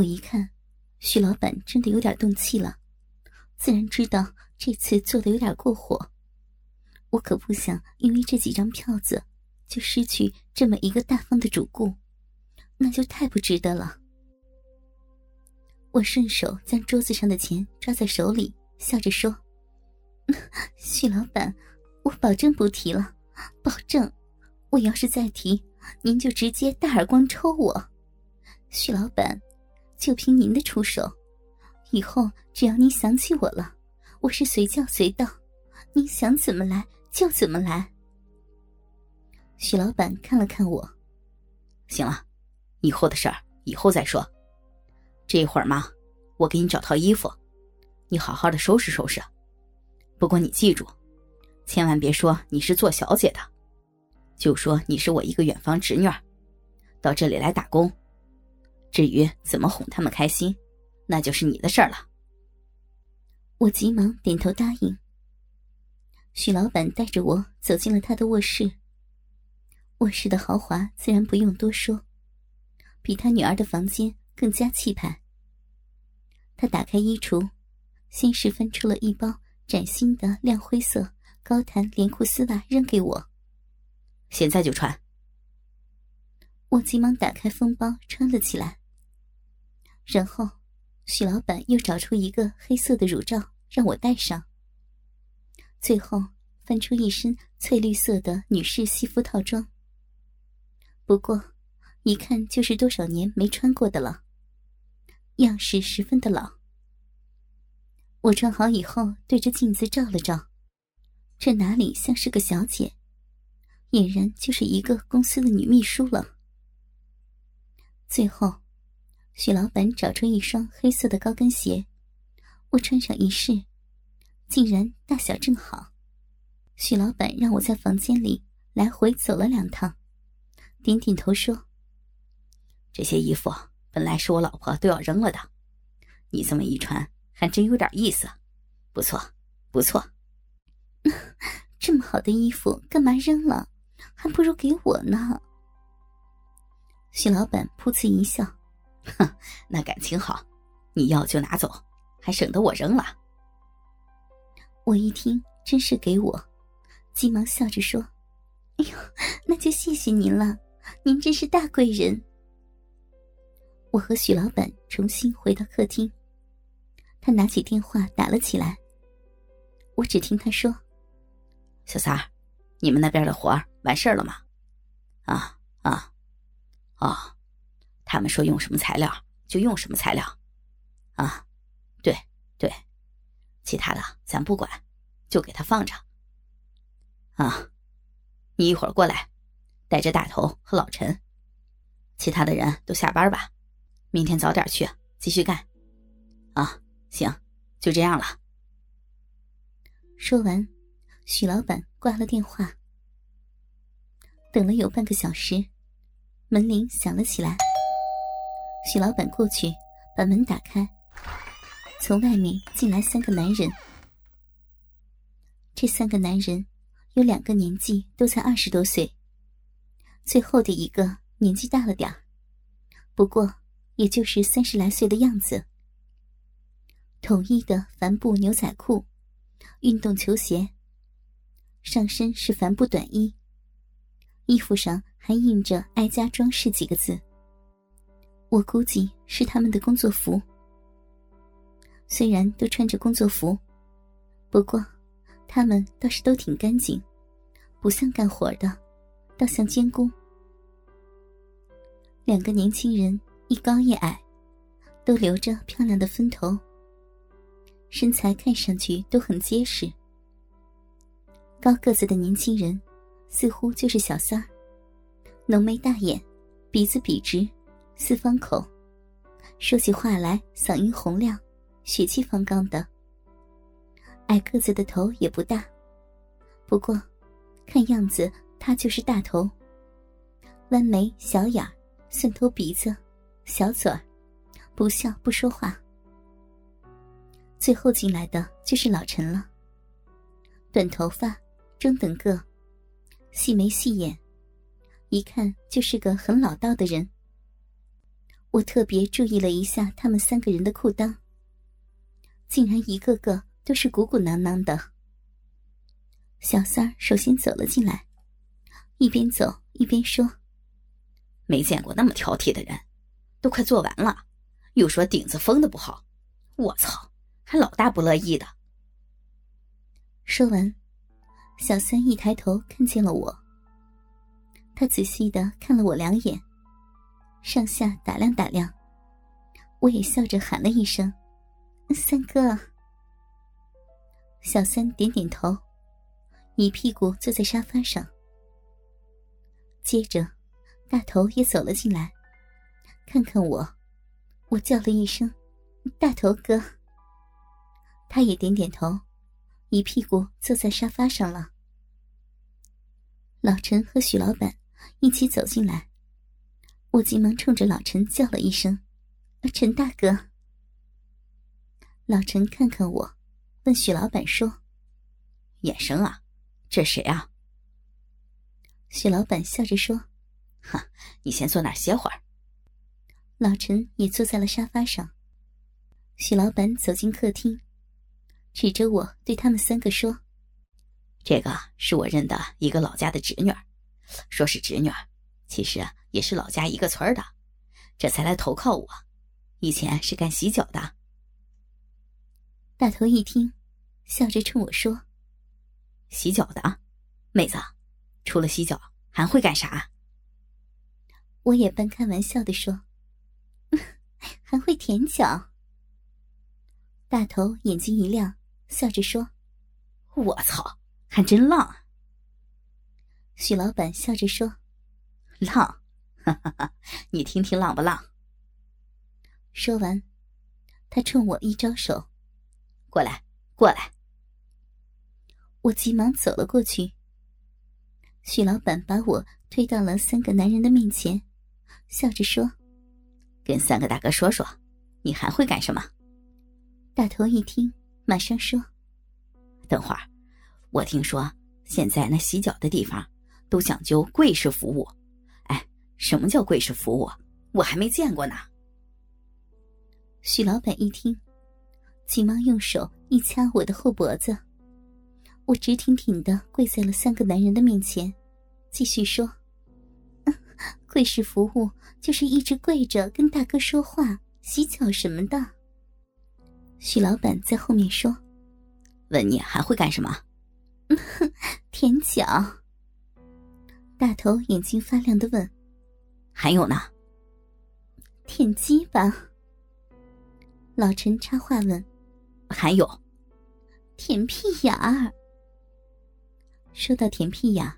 我一看，徐老板真的有点动气了，自然知道这次做的有点过火。我可不想因为这几张票子就失去这么一个大方的主顾，那就太不值得了。我顺手将桌子上的钱抓在手里，笑着说：“ 徐老板，我保证不提了，保证。我要是再提，您就直接大耳光抽我。徐老板，就凭您的出手，以后只要您想起我了，我是随叫随到，您想怎么来就怎么来。”徐老板看了看我，行了，以后的事儿以后再说。这会儿嘛，我给你找套衣服，你好好的收拾收拾。不过你记住，千万别说你是做小姐的，就说你是我一个远房侄女儿，到这里来打工。至于怎么哄他们开心，那就是你的事儿了。我急忙点头答应。许老板带着我走进了他的卧室。卧室的豪华自然不用多说，比他女儿的房间更加气派。他打开衣橱，先是翻出了一包崭新的亮灰色高弹连裤丝袜，扔给我。现在就穿。我急忙打开封包，穿了起来。然后，许老板又找出一个黑色的乳罩让我戴上。最后，翻出一身翠绿色的女士西服套装。不过，一看就是多少年没穿过的了。样式十分的老。我穿好以后，对着镜子照了照，这哪里像是个小姐，俨然就是一个公司的女秘书了。最后，许老板找出一双黑色的高跟鞋，我穿上一试，竟然大小正好。许老板让我在房间里来回走了两趟，点点头说：“这些衣服。”本来是我老婆都要扔了的，你这么一穿，还真有点意思，不错，不错。这么好的衣服干嘛扔了？还不如给我呢。许老板噗呲一笑，哼，那感情好，你要就拿走，还省得我扔了。我一听，真是给我，急忙笑着说：“哎呦，那就谢谢您了，您真是大贵人。”我和许老板重新回到客厅，他拿起电话打了起来。我只听他说：“小三儿，你们那边的活完事儿了吗？”“啊啊，哦，他们说用什么材料就用什么材料。”“啊，对对，其他的咱不管，就给他放着。”“啊，你一会儿过来，带着大头和老陈，其他的人都下班吧。”明天早点去，继续干。啊，行，就这样了。说完，许老板挂了电话。等了有半个小时，门铃响了起来。许老板过去把门打开，从外面进来三个男人。这三个男人有两个年纪都才二十多岁，最后的一个年纪大了点不过。也就是三十来岁的样子，统一的帆布牛仔裤、运动球鞋，上身是帆布短衣，衣服上还印着“爱家装饰”几个字。我估计是他们的工作服。虽然都穿着工作服，不过他们倒是都挺干净，不像干活的，倒像监工。两个年轻人。一高一矮，都留着漂亮的分头，身材看上去都很结实。高个子的年轻人，似乎就是小三，浓眉大眼，鼻子笔直，四方口，说起话来嗓音洪亮，血气方刚的。矮个子的头也不大，不过，看样子他就是大头，弯眉小眼儿，蒜头鼻子。小嘴儿，不笑不说话。最后进来的就是老陈了。短头发，中等个，细眉细眼，一看就是个很老道的人。我特别注意了一下他们三个人的裤裆，竟然一个个都是鼓鼓囊囊的。小三儿首先走了进来，一边走一边说：“没见过那么挑剔的人，都快做完了，又说顶子封的不好，我操，还老大不乐意的。”说完，小三一抬头看见了我，他仔细的看了我两眼。上下打量打量，我也笑着喊了一声：“三哥。”小三点点头，一屁股坐在沙发上。接着，大头也走了进来，看看我，我叫了一声：“大头哥。”他也点点头，一屁股坐在沙发上了。老陈和许老板一起走进来。我急忙冲着老陈叫了一声：“陈大哥。”老陈看看我，问许老板说：“衍生啊，这谁啊？”许老板笑着说：“哈，你先坐那儿歇会儿。”老陈也坐在了沙发上。许老板走进客厅，指着我对他们三个说：“这个是我认的一个老家的侄女儿，说是侄女儿。”其实啊，也是老家一个村儿的，这才来投靠我。以前是干洗脚的。大头一听，笑着冲我说：“洗脚的，妹子，除了洗脚还会干啥？”我也半开玩笑的说：“ 还会舔脚。”大头眼睛一亮，笑着说：“我操，还真浪！”许老板笑着说。浪，哈哈哈！你听听浪不浪？说完，他冲我一招手：“过来，过来。”我急忙走了过去。许老板把我推到了三个男人的面前，笑着说：“跟三个大哥说说，你还会干什么？”大头一听，马上说：“等会儿，我听说现在那洗脚的地方都讲究贵式服务。”什么叫跪式服务？我还没见过呢。许老板一听，急忙用手一掐我的后脖子，我直挺挺的跪在了三个男人的面前，继续说：“跪式服务就是一直跪着跟大哥说话、洗脚什么的。”许老板在后面说：“问你还会干什么？”舔脚。大头眼睛发亮的问。还有呢，舔鸡吧。老陈插话问：“还有，舔屁眼儿。”说到舔屁眼，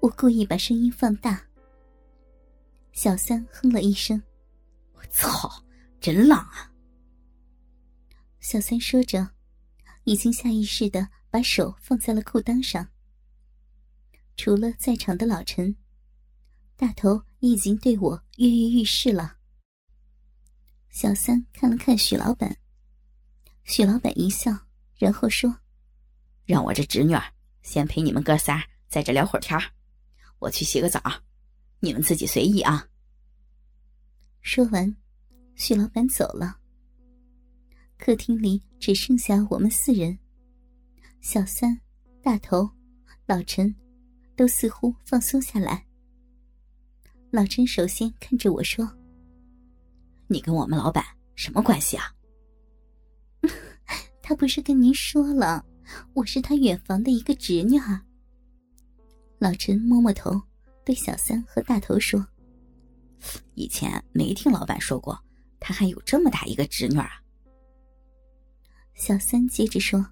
我故意把声音放大。小三哼了一声：“我操，真浪啊！”小三说着，已经下意识的把手放在了裤裆上。除了在场的老陈。大头已经对我跃跃欲试了。小三看了看许老板，许老板一笑，然后说：“让我这侄女儿先陪你们哥仨在这聊会儿天我去洗个澡，你们自己随意啊。”说完，许老板走了。客厅里只剩下我们四人，小三、大头、老陈都似乎放松下来。老陈首先看着我说：“你跟我们老板什么关系啊？” 他不是跟您说了，我是他远房的一个侄女儿。老陈摸摸头，对小三和大头说：“以前没听老板说过，他还有这么大一个侄女啊。”小三接着说：“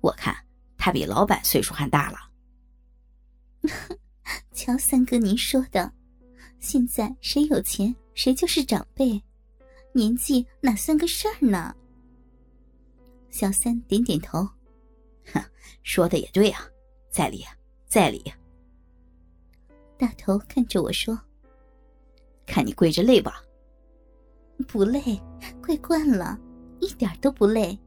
我看他比老板岁数还大了。” 瞧，三哥，您说的，现在谁有钱谁就是长辈，年纪哪算个事儿呢？小三点点头，哼，说的也对啊，在理，在理。大头看着我说：“看你跪着累吧？”“不累，跪惯了，一点都不累。”